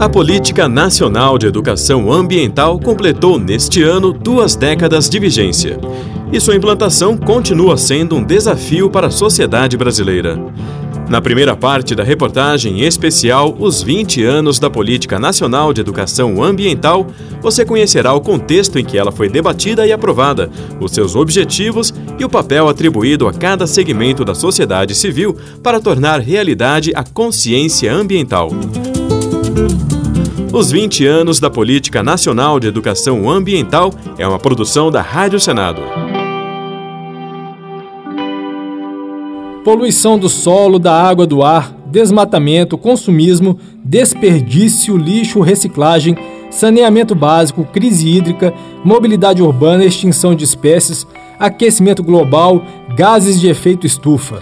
A Política Nacional de Educação Ambiental completou neste ano duas décadas de vigência. E sua implantação continua sendo um desafio para a sociedade brasileira. Na primeira parte da reportagem especial Os 20 anos da Política Nacional de Educação Ambiental, você conhecerá o contexto em que ela foi debatida e aprovada, os seus objetivos e o papel atribuído a cada segmento da sociedade civil para tornar realidade a consciência ambiental. Os 20 anos da Política Nacional de Educação Ambiental é uma produção da Rádio Senado. Poluição do solo, da água, do ar, desmatamento, consumismo, desperdício, lixo, reciclagem, saneamento básico, crise hídrica, mobilidade urbana, extinção de espécies, aquecimento global, gases de efeito estufa.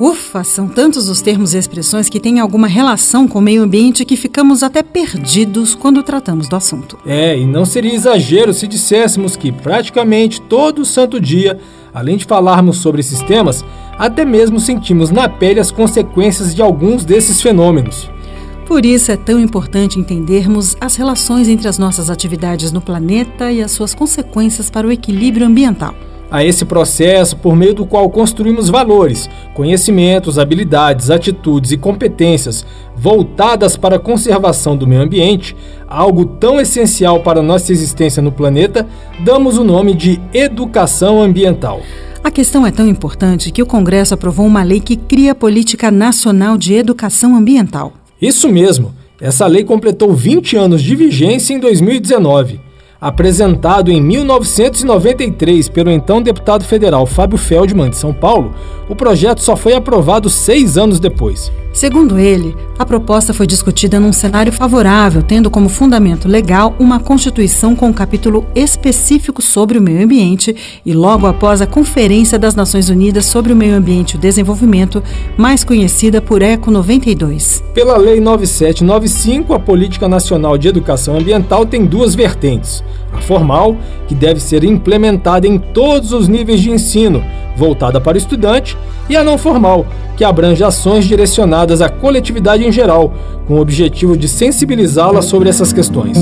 Ufa, são tantos os termos e expressões que têm alguma relação com o meio ambiente que ficamos até perdidos quando tratamos do assunto. É, e não seria exagero se disséssemos que praticamente todo santo dia, além de falarmos sobre esses temas, até mesmo sentimos na pele as consequências de alguns desses fenômenos. Por isso é tão importante entendermos as relações entre as nossas atividades no planeta e as suas consequências para o equilíbrio ambiental a esse processo por meio do qual construímos valores, conhecimentos, habilidades, atitudes e competências voltadas para a conservação do meio ambiente, algo tão essencial para nossa existência no planeta, damos o nome de educação ambiental. A questão é tão importante que o Congresso aprovou uma lei que cria a Política Nacional de Educação Ambiental. Isso mesmo. Essa lei completou 20 anos de vigência em 2019. Apresentado em 1993 pelo então deputado federal Fábio Feldman, de São Paulo, o projeto só foi aprovado seis anos depois. Segundo ele, a proposta foi discutida num cenário favorável, tendo como fundamento legal uma Constituição com um capítulo específico sobre o meio ambiente e logo após a Conferência das Nações Unidas sobre o Meio Ambiente e o Desenvolvimento, mais conhecida por ECO 92. Pela Lei 9795, a Política Nacional de Educação Ambiental tem duas vertentes. A formal, que deve ser implementada em todos os níveis de ensino, voltada para o estudante, e a não formal, que abrange ações direcionadas à coletividade em geral, com o objetivo de sensibilizá-la sobre essas questões.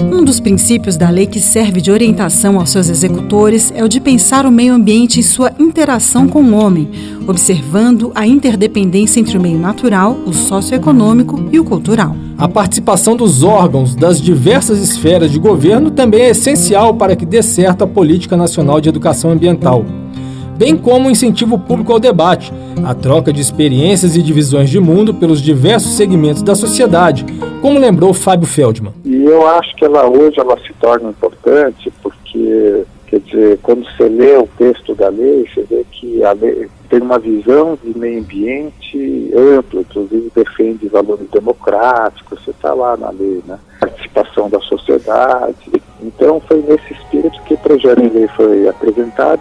Um dos princípios da lei que serve de orientação aos seus executores é o de pensar o meio ambiente e sua interação com o homem, observando a interdependência entre o meio natural, o socioeconômico e o cultural. A participação dos órgãos das diversas esferas de governo também é essencial para que dê certo a Política Nacional de Educação Ambiental bem como o incentivo público ao debate, a troca de experiências e divisões de mundo pelos diversos segmentos da sociedade, como lembrou Fábio Feldman. E eu acho que ela hoje ela se torna importante porque, quer dizer, quando você lê o texto da lei, você vê que a lei tem uma visão de meio ambiente ampla, inclusive defende valores democráticos, você está lá na lei, né? Participação da sociedade. Então foi nesse espírito que o projeto de lei foi apresentado.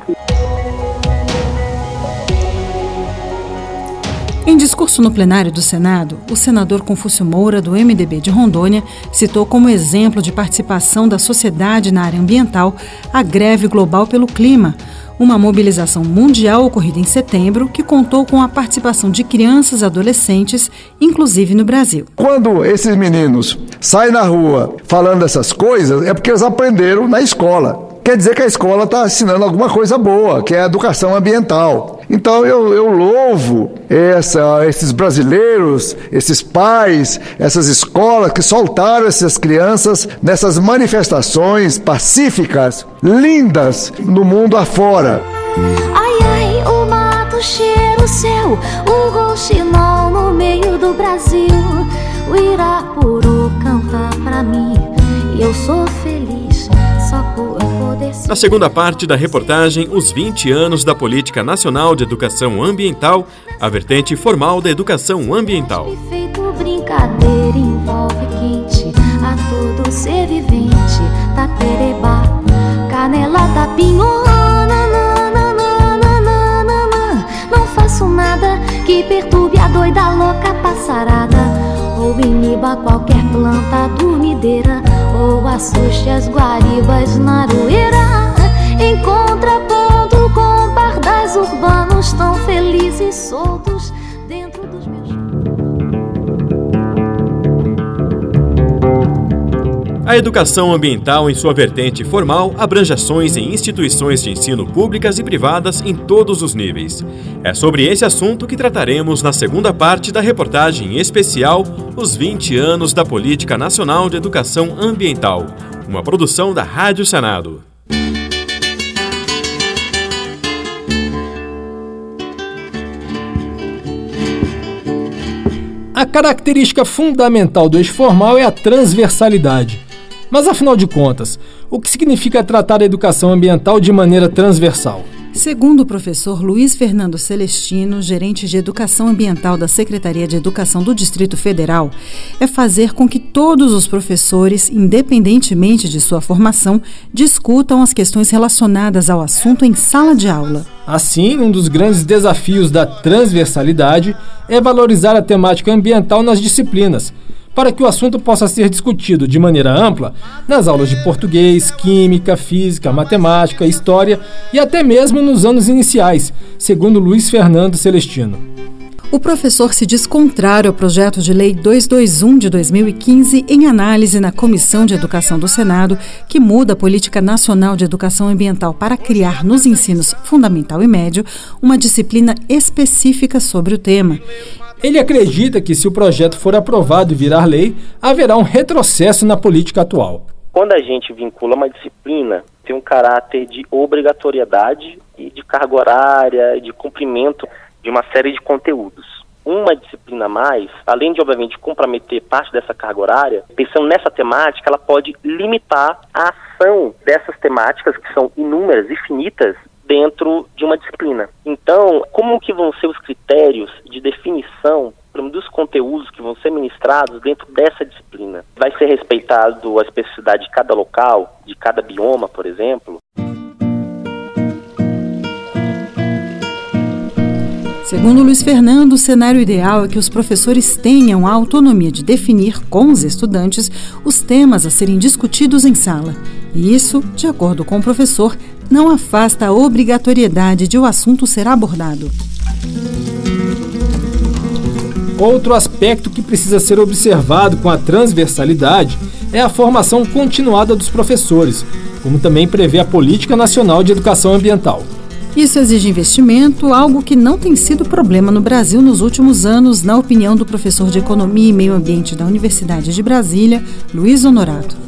Em discurso no plenário do Senado, o senador Confúcio Moura, do MDB de Rondônia, citou como exemplo de participação da sociedade na área ambiental a greve global pelo clima, uma mobilização mundial ocorrida em setembro que contou com a participação de crianças e adolescentes, inclusive no Brasil. Quando esses meninos saem na rua falando essas coisas, é porque eles aprenderam na escola quer dizer que a escola está ensinando alguma coisa boa, que é a educação ambiental. Então eu, eu louvo essa, esses brasileiros, esses pais, essas escolas que soltaram essas crianças nessas manifestações pacíficas, lindas, no mundo afora. Ai, ai, o mato cheira o céu, no meio do Brasil. O Irapuru canta pra mim e eu sou feliz na segunda parte da reportagem, os 20 anos da Política Nacional de Educação Ambiental, a vertente formal da educação ambiental. Não faço nada que perturbe a doida louca passarada. Ou iniba qualquer planta dormideira assuste as guaribas na aroeira. Em contraponto com pardais urbanos tão felizes soltos A educação ambiental, em sua vertente formal, abrange ações em instituições de ensino públicas e privadas em todos os níveis. É sobre esse assunto que trataremos na segunda parte da reportagem especial Os 20 anos da Política Nacional de Educação Ambiental, uma produção da Rádio Senado. A característica fundamental do eixo formal é a transversalidade. Mas afinal de contas, o que significa tratar a educação ambiental de maneira transversal? Segundo o professor Luiz Fernando Celestino, gerente de Educação Ambiental da Secretaria de Educação do Distrito Federal, é fazer com que todos os professores, independentemente de sua formação, discutam as questões relacionadas ao assunto em sala de aula. Assim, um dos grandes desafios da transversalidade é valorizar a temática ambiental nas disciplinas para que o assunto possa ser discutido de maneira ampla nas aulas de português, química, física, matemática, história e até mesmo nos anos iniciais, segundo Luiz Fernando Celestino. O professor se diz contrário ao projeto de lei 221 de 2015 em análise na Comissão de Educação do Senado, que muda a Política Nacional de Educação Ambiental para criar nos ensinos fundamental e médio uma disciplina específica sobre o tema. Ele acredita que, se o projeto for aprovado e virar lei, haverá um retrocesso na política atual. Quando a gente vincula uma disciplina, tem um caráter de obrigatoriedade e de carga horária, de cumprimento de uma série de conteúdos. Uma disciplina a mais, além de, obviamente, comprometer parte dessa carga horária, pensando nessa temática, ela pode limitar a ação dessas temáticas, que são inúmeras, infinitas, dentro de uma disciplina. Então, como que vão ser os critérios de definição dos conteúdos que vão ser ministrados dentro dessa disciplina? Vai ser respeitado a especificidade de cada local, de cada bioma, por exemplo? Segundo Luiz Fernando, o cenário ideal é que os professores tenham a autonomia de definir com os estudantes os temas a serem discutidos em sala. E isso, de acordo com o professor, não afasta a obrigatoriedade de o assunto ser abordado. Outro aspecto que precisa ser observado com a transversalidade é a formação continuada dos professores, como também prevê a Política Nacional de Educação Ambiental. Isso exige investimento, algo que não tem sido problema no Brasil nos últimos anos, na opinião do professor de Economia e Meio Ambiente da Universidade de Brasília, Luiz Honorato.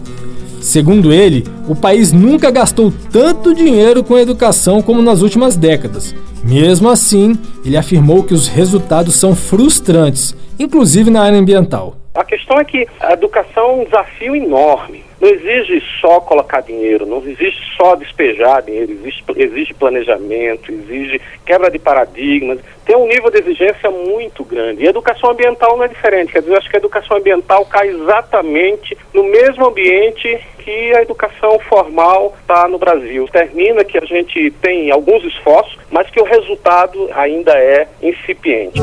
Segundo ele, o país nunca gastou tanto dinheiro com educação como nas últimas décadas. Mesmo assim, ele afirmou que os resultados são frustrantes, inclusive na área ambiental. A questão é que a educação é um desafio enorme. Não exige só colocar dinheiro, não exige só despejar dinheiro, exige, exige planejamento, exige quebra de paradigmas, tem um nível de exigência muito grande. E a educação ambiental não é diferente, quer dizer, eu acho que a educação ambiental cai exatamente no mesmo ambiente que a educação formal está no Brasil. Termina que a gente tem alguns esforços, mas que o resultado ainda é incipiente.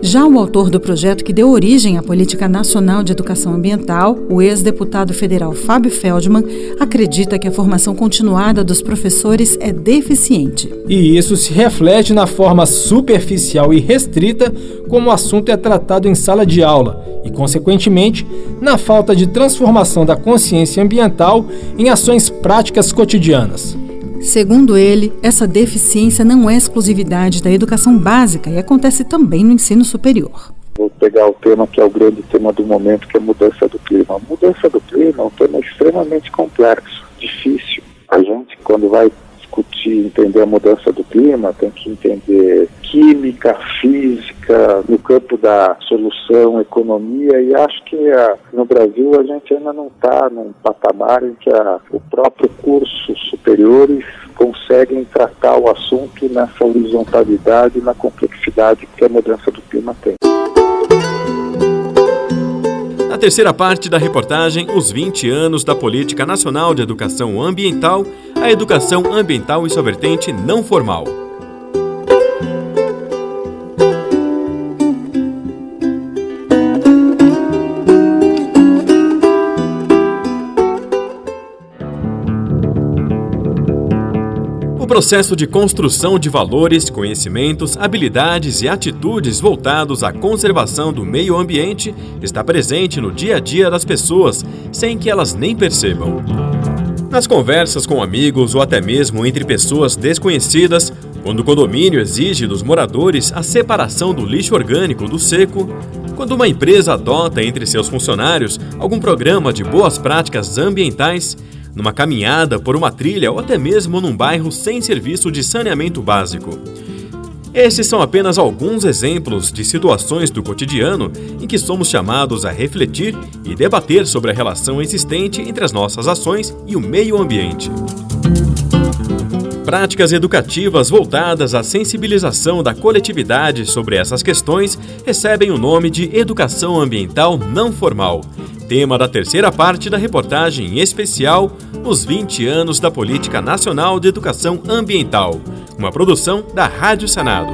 Já o autor do projeto que deu origem à Política Nacional de Educação Ambiental, o ex-deputado federal Fábio Feldman, acredita que a formação continuada dos professores é deficiente. E isso se reflete na forma superficial e restrita como o assunto é tratado em sala de aula e, consequentemente, na falta de transformação da consciência ambiental em ações práticas cotidianas. Segundo ele, essa deficiência não é exclusividade da educação básica e acontece também no ensino superior. Vou pegar o tema que é o grande tema do momento, que é a mudança do clima. A mudança do clima é um tema extremamente complexo, difícil. A gente, quando vai discutir, entender a mudança do clima, tem que entender química, física, no campo da solução, economia, e acho que a, no Brasil a gente ainda não está num patamar em que a, o próprio curso superiores conseguem tratar o assunto nessa horizontalidade na complexidade que a mudança do clima tem. Na terceira parte da reportagem, os 20 anos da Política Nacional de Educação Ambiental, a educação ambiental e sua vertente não formal. processo de construção de valores, conhecimentos, habilidades e atitudes voltados à conservação do meio ambiente está presente no dia a dia das pessoas, sem que elas nem percebam. Nas conversas com amigos ou até mesmo entre pessoas desconhecidas, quando o condomínio exige dos moradores a separação do lixo orgânico do seco, quando uma empresa adota entre seus funcionários algum programa de boas práticas ambientais, numa caminhada por uma trilha ou até mesmo num bairro sem serviço de saneamento básico. Esses são apenas alguns exemplos de situações do cotidiano em que somos chamados a refletir e debater sobre a relação existente entre as nossas ações e o meio ambiente. Práticas educativas voltadas à sensibilização da coletividade sobre essas questões recebem o nome de Educação Ambiental Não Formal, tema da terceira parte da reportagem especial Os 20 anos da Política Nacional de Educação Ambiental, uma produção da Rádio Senado.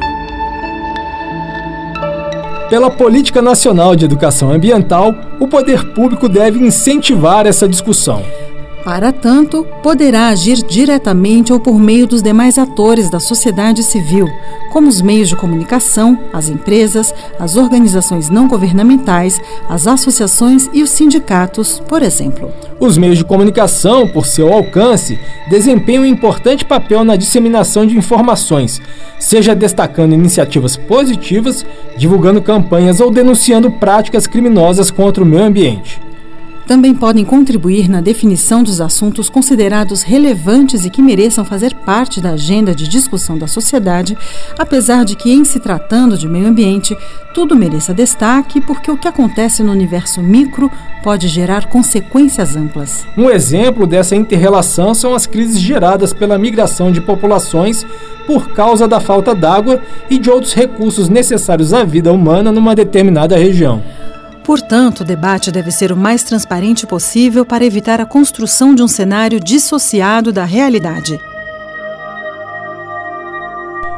Pela Política Nacional de Educação Ambiental, o poder público deve incentivar essa discussão. Para tanto, poderá agir diretamente ou por meio dos demais atores da sociedade civil, como os meios de comunicação, as empresas, as organizações não governamentais, as associações e os sindicatos, por exemplo. Os meios de comunicação, por seu alcance, desempenham um importante papel na disseminação de informações, seja destacando iniciativas positivas, divulgando campanhas ou denunciando práticas criminosas contra o meio ambiente também podem contribuir na definição dos assuntos considerados relevantes e que mereçam fazer parte da agenda de discussão da sociedade, apesar de que, em se tratando de meio ambiente, tudo mereça destaque, porque o que acontece no universo micro pode gerar consequências amplas. Um exemplo dessa interrelação são as crises geradas pela migração de populações por causa da falta d'água e de outros recursos necessários à vida humana numa determinada região. Portanto, o debate deve ser o mais transparente possível para evitar a construção de um cenário dissociado da realidade.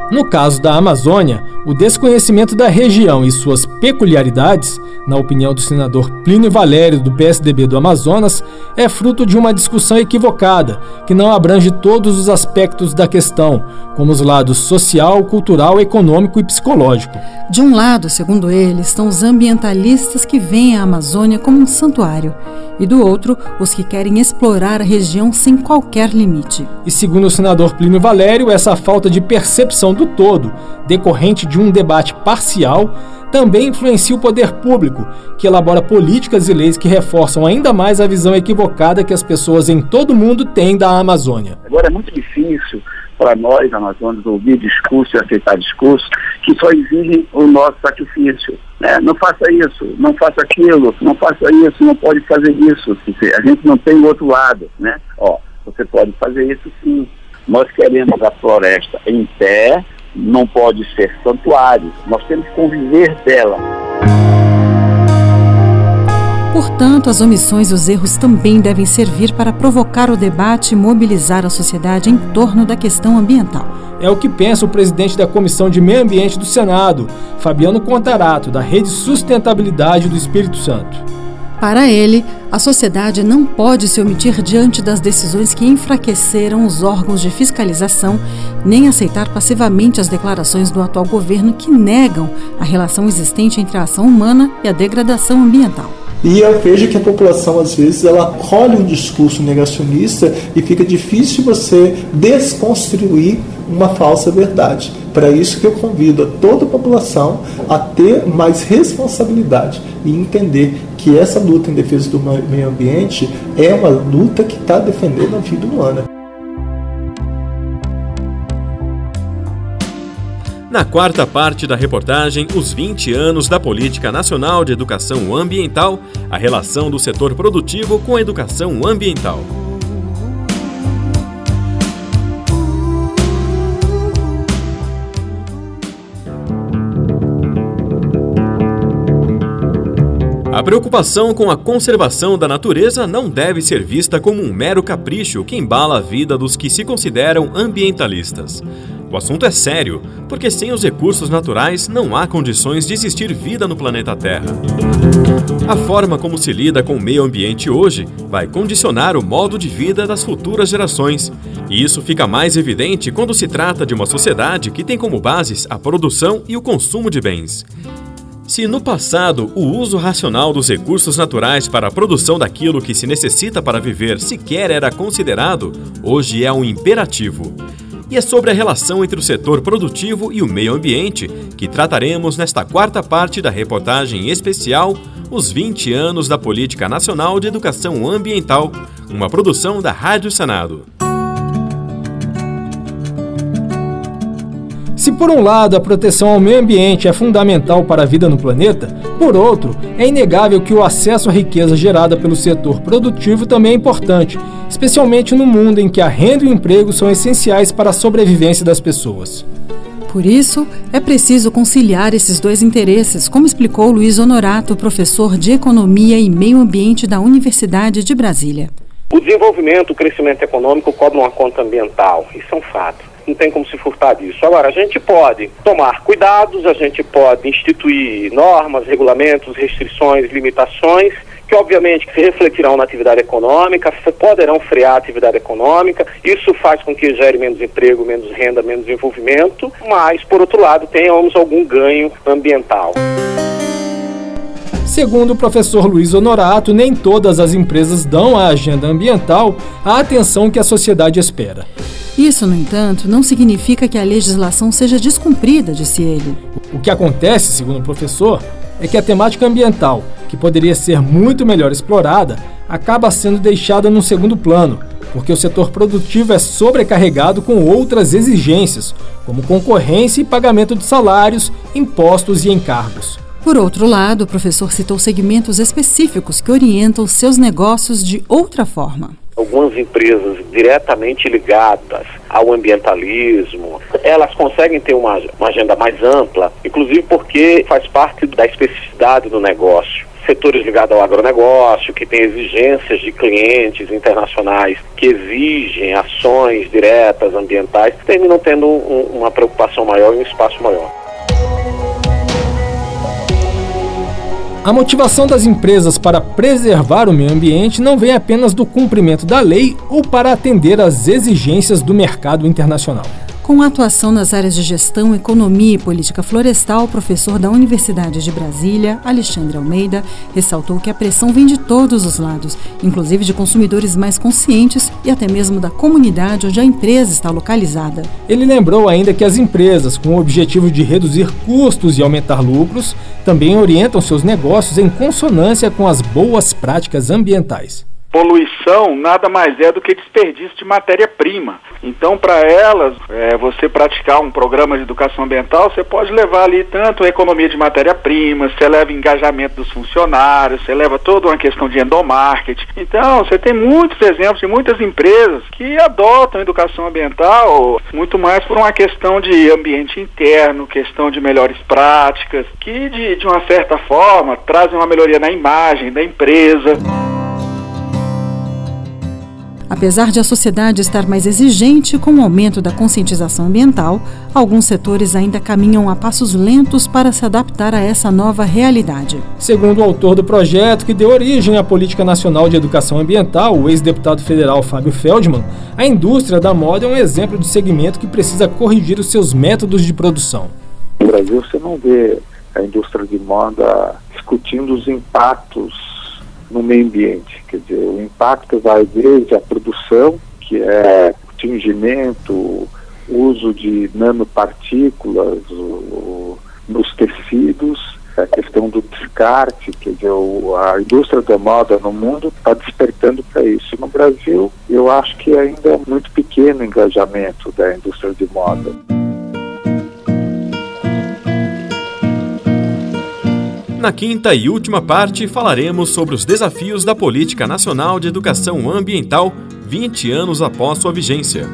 No caso da Amazônia, o desconhecimento da região e suas peculiaridades, na opinião do senador Plínio Valério, do PSDB do Amazonas, é fruto de uma discussão equivocada, que não abrange todos os aspectos da questão, como os lados social, cultural, econômico e psicológico. De um lado, segundo ele, estão os ambientalistas que veem a Amazônia como um santuário, e do outro, os que querem explorar a região sem qualquer limite. E segundo o senador Plínio Valério, essa falta de percepção do todo, decorrente de um debate parcial, também influencia o poder público, que elabora políticas e leis que reforçam ainda mais a visão equivocada que as pessoas em todo o mundo têm da Amazônia. Agora é muito difícil para nós, amazônicos, ouvir discurso e aceitar discurso que só exigem o nosso sacrifício. Né? Não faça isso, não faça aquilo, não faça isso, não pode fazer isso. A gente não tem o outro lado. Né? Ó, você pode fazer isso sim. Nós queremos a floresta em pé, não pode ser santuário. Nós temos que conviver dela. Portanto, as omissões e os erros também devem servir para provocar o debate e mobilizar a sociedade em torno da questão ambiental. É o que pensa o presidente da Comissão de Meio Ambiente do Senado, Fabiano Contarato, da Rede Sustentabilidade do Espírito Santo. Para ele, a sociedade não pode se omitir diante das decisões que enfraqueceram os órgãos de fiscalização, nem aceitar passivamente as declarações do atual governo que negam a relação existente entre a ação humana e a degradação ambiental. E eu vejo que a população, às vezes, ela colhe um discurso negacionista e fica difícil você desconstruir uma falsa verdade. Para isso que eu convido a toda a população a ter mais responsabilidade e entender que essa luta em defesa do meio ambiente é uma luta que está defendendo a vida humana. Na quarta parte da reportagem, os 20 anos da Política Nacional de Educação Ambiental, a relação do setor produtivo com a educação ambiental. A preocupação com a conservação da natureza não deve ser vista como um mero capricho que embala a vida dos que se consideram ambientalistas. O assunto é sério, porque sem os recursos naturais não há condições de existir vida no planeta Terra. A forma como se lida com o meio ambiente hoje vai condicionar o modo de vida das futuras gerações. E isso fica mais evidente quando se trata de uma sociedade que tem como bases a produção e o consumo de bens. Se no passado o uso racional dos recursos naturais para a produção daquilo que se necessita para viver sequer era considerado, hoje é um imperativo. E é sobre a relação entre o setor produtivo e o meio ambiente que trataremos nesta quarta parte da reportagem especial Os 20 anos da Política Nacional de Educação Ambiental, uma produção da Rádio Senado. Se por um lado a proteção ao meio ambiente é fundamental para a vida no planeta, por outro, é inegável que o acesso à riqueza gerada pelo setor produtivo também é importante, especialmente no mundo em que a renda e o emprego são essenciais para a sobrevivência das pessoas. Por isso, é preciso conciliar esses dois interesses, como explicou Luiz Honorato, professor de Economia e Meio Ambiente da Universidade de Brasília. O desenvolvimento, o crescimento econômico cobram uma conta ambiental, isso é um fato não tem como se furtar disso. Agora, a gente pode tomar cuidados, a gente pode instituir normas, regulamentos, restrições, limitações, que obviamente se refletirão na atividade econômica, poderão frear a atividade econômica, isso faz com que gere menos emprego, menos renda, menos desenvolvimento, mas, por outro lado, tenhamos algum ganho ambiental. Segundo o professor Luiz Honorato, nem todas as empresas dão à agenda ambiental a atenção que a sociedade espera. Isso, no entanto, não significa que a legislação seja descumprida, disse ele. O que acontece, segundo o professor, é que a temática ambiental, que poderia ser muito melhor explorada, acaba sendo deixada no segundo plano, porque o setor produtivo é sobrecarregado com outras exigências, como concorrência e pagamento de salários, impostos e encargos. Por outro lado, o professor citou segmentos específicos que orientam seus negócios de outra forma algumas empresas diretamente ligadas ao ambientalismo, elas conseguem ter uma, uma agenda mais ampla, inclusive porque faz parte da especificidade do negócio setores ligados ao agronegócio, que tem exigências de clientes internacionais que exigem ações diretas ambientais, terminam tendo um, uma preocupação maior e um espaço maior. A motivação das empresas para preservar o meio ambiente não vem apenas do cumprimento da lei ou para atender às exigências do mercado internacional. Com atuação nas áreas de gestão, economia e política florestal, o professor da Universidade de Brasília, Alexandre Almeida, ressaltou que a pressão vem de todos os lados, inclusive de consumidores mais conscientes e até mesmo da comunidade onde a empresa está localizada. Ele lembrou ainda que as empresas, com o objetivo de reduzir custos e aumentar lucros, também orientam seus negócios em consonância com as boas práticas ambientais. Poluição nada mais é do que desperdício de matéria-prima. Então, para elas, é, você praticar um programa de educação ambiental, você pode levar ali tanto a economia de matéria-prima, você leva engajamento dos funcionários, você leva toda uma questão de endomarketing. Então, você tem muitos exemplos de muitas empresas que adotam educação ambiental muito mais por uma questão de ambiente interno, questão de melhores práticas, que de, de uma certa forma trazem uma melhoria na imagem da empresa. Apesar de a sociedade estar mais exigente com o aumento da conscientização ambiental, alguns setores ainda caminham a passos lentos para se adaptar a essa nova realidade. Segundo o autor do projeto que deu origem à Política Nacional de Educação Ambiental, o ex-deputado federal Fábio Feldman, a indústria da moda é um exemplo de segmento que precisa corrigir os seus métodos de produção. No Brasil, você não vê a indústria de moda discutindo os impactos no meio ambiente. Quer dizer, o impacto vai desde a produção, que é tingimento, uso de nanopartículas o, nos tecidos, a questão do descarte, quer dizer, o, a indústria da moda no mundo está despertando para isso. No Brasil, eu acho que ainda é muito pequeno o engajamento da indústria de moda. Na quinta e última parte, falaremos sobre os desafios da Política Nacional de Educação Ambiental 20 anos após sua vigência.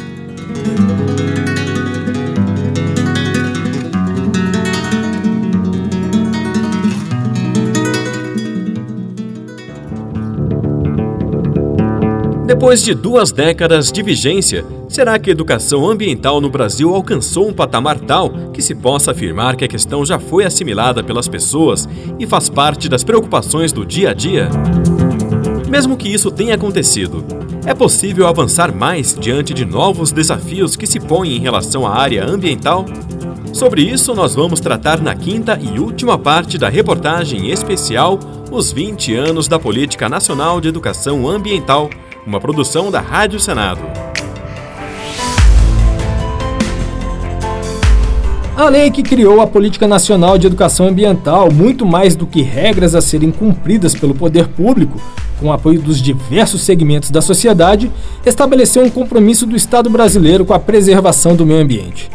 Depois de duas décadas de vigência, Será que a educação ambiental no Brasil alcançou um patamar tal que se possa afirmar que a questão já foi assimilada pelas pessoas e faz parte das preocupações do dia a dia? Mesmo que isso tenha acontecido, é possível avançar mais diante de novos desafios que se põem em relação à área ambiental? Sobre isso, nós vamos tratar na quinta e última parte da reportagem especial Os 20 anos da Política Nacional de Educação Ambiental, uma produção da Rádio Senado. A lei que criou a Política Nacional de Educação Ambiental, muito mais do que regras a serem cumpridas pelo poder público, com o apoio dos diversos segmentos da sociedade, estabeleceu um compromisso do Estado brasileiro com a preservação do meio ambiente.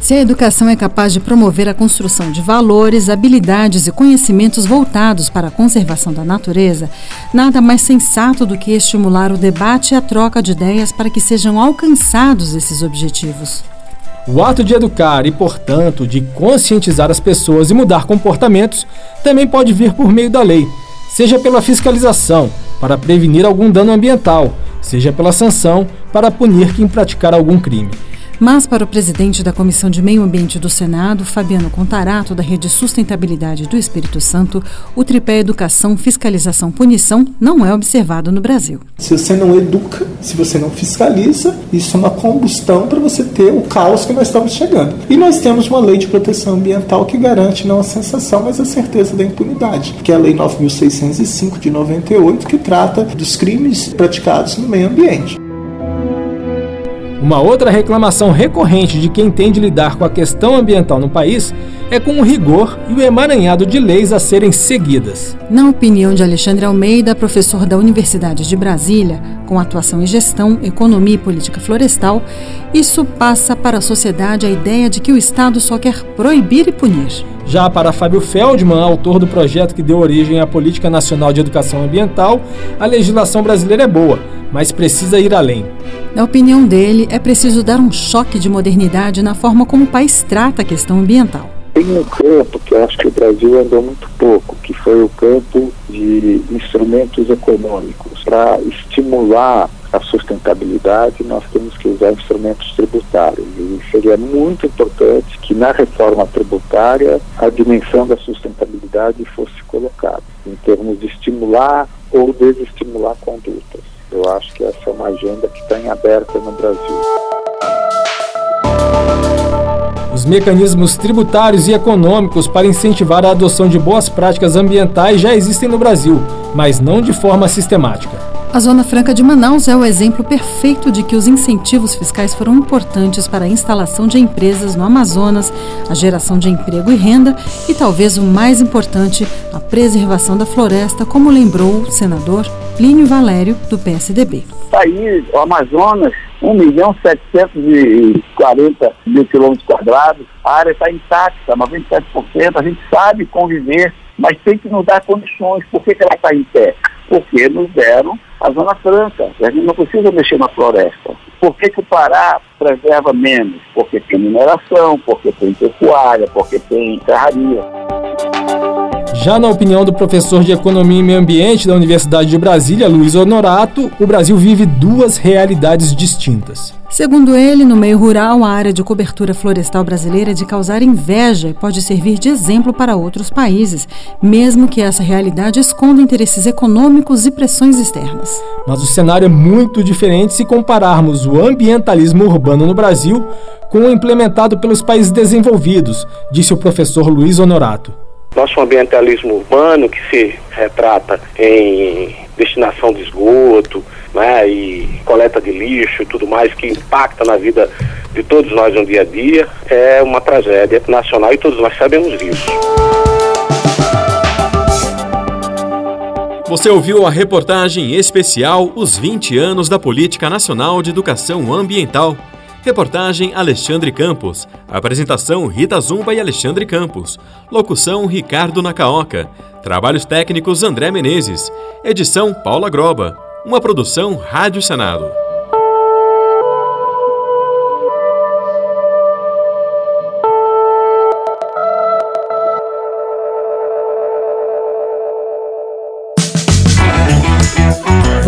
Se a educação é capaz de promover a construção de valores, habilidades e conhecimentos voltados para a conservação da natureza, nada mais sensato do que estimular o debate e a troca de ideias para que sejam alcançados esses objetivos. O ato de educar e, portanto, de conscientizar as pessoas e mudar comportamentos também pode vir por meio da lei, seja pela fiscalização, para prevenir algum dano ambiental, seja pela sanção, para punir quem praticar algum crime. Mas, para o presidente da Comissão de Meio Ambiente do Senado, Fabiano Contarato, da Rede Sustentabilidade do Espírito Santo, o tripé Educação, Fiscalização, Punição não é observado no Brasil. Se você não educa, se você não fiscaliza, isso é uma combustão para você ter o caos que nós estamos chegando. E nós temos uma lei de proteção ambiental que garante não a sensação, mas a certeza da impunidade, que é a Lei 9605 de 98, que trata dos crimes praticados no meio ambiente. Uma outra reclamação recorrente de quem tem de lidar com a questão ambiental no país é com o rigor e o emaranhado de leis a serem seguidas. Na opinião de Alexandre Almeida, professor da Universidade de Brasília, com atuação em gestão, economia e política florestal, isso passa para a sociedade a ideia de que o Estado só quer proibir e punir. Já para Fábio Feldman, autor do projeto que deu origem à Política Nacional de Educação Ambiental, a legislação brasileira é boa, mas precisa ir além. Na opinião dele, é preciso dar um choque de modernidade na forma como o país trata a questão ambiental. Tem um campo que eu acho que o Brasil andou muito pouco, que foi o campo de instrumentos econômicos. Para estimular a sustentabilidade, nós temos que usar instrumentos tributários. E seria muito importante que na reforma tributária a dimensão da sustentabilidade fosse colocada, em termos de estimular ou desestimular condutas. Eu acho que essa é uma agenda que está em aberta no Brasil. Os mecanismos tributários e econômicos para incentivar a adoção de boas práticas ambientais já existem no Brasil, mas não de forma sistemática. A Zona Franca de Manaus é o exemplo perfeito de que os incentivos fiscais foram importantes para a instalação de empresas no Amazonas, a geração de emprego e renda e, talvez o mais importante, a preservação da floresta, como lembrou o senador Plínio Valério, do PSDB. Está aí o Amazonas 1 milhão 740 mil quilômetros quadrados, a área está intacta, 97%, a gente sabe conviver, mas tem que nos dar condições. Por que, que ela está em pé? Porque nos deram a Zona Franca, a gente não precisa mexer na floresta. Por que, que o Pará preserva menos? Porque tem mineração, porque tem pecuária, porque tem serraria. Já na opinião do professor de Economia e Meio Ambiente da Universidade de Brasília, Luiz Honorato, o Brasil vive duas realidades distintas. Segundo ele, no meio rural, a área de cobertura florestal brasileira é de causar inveja e pode servir de exemplo para outros países, mesmo que essa realidade esconda interesses econômicos e pressões externas. Mas o cenário é muito diferente se compararmos o ambientalismo urbano no Brasil com o implementado pelos países desenvolvidos, disse o professor Luiz Honorato. Nosso ambientalismo urbano, que se retrata em destinação de esgoto, né, e coleta de lixo e tudo mais, que impacta na vida de todos nós no dia a dia, é uma tragédia nacional e todos nós sabemos disso. Você ouviu a reportagem especial Os 20 anos da Política Nacional de Educação Ambiental. Reportagem Alexandre Campos. Apresentação Rita Zumba e Alexandre Campos. Locução Ricardo Nacaoca. Trabalhos técnicos André Menezes. Edição Paula Groba. Uma produção Rádio Senado.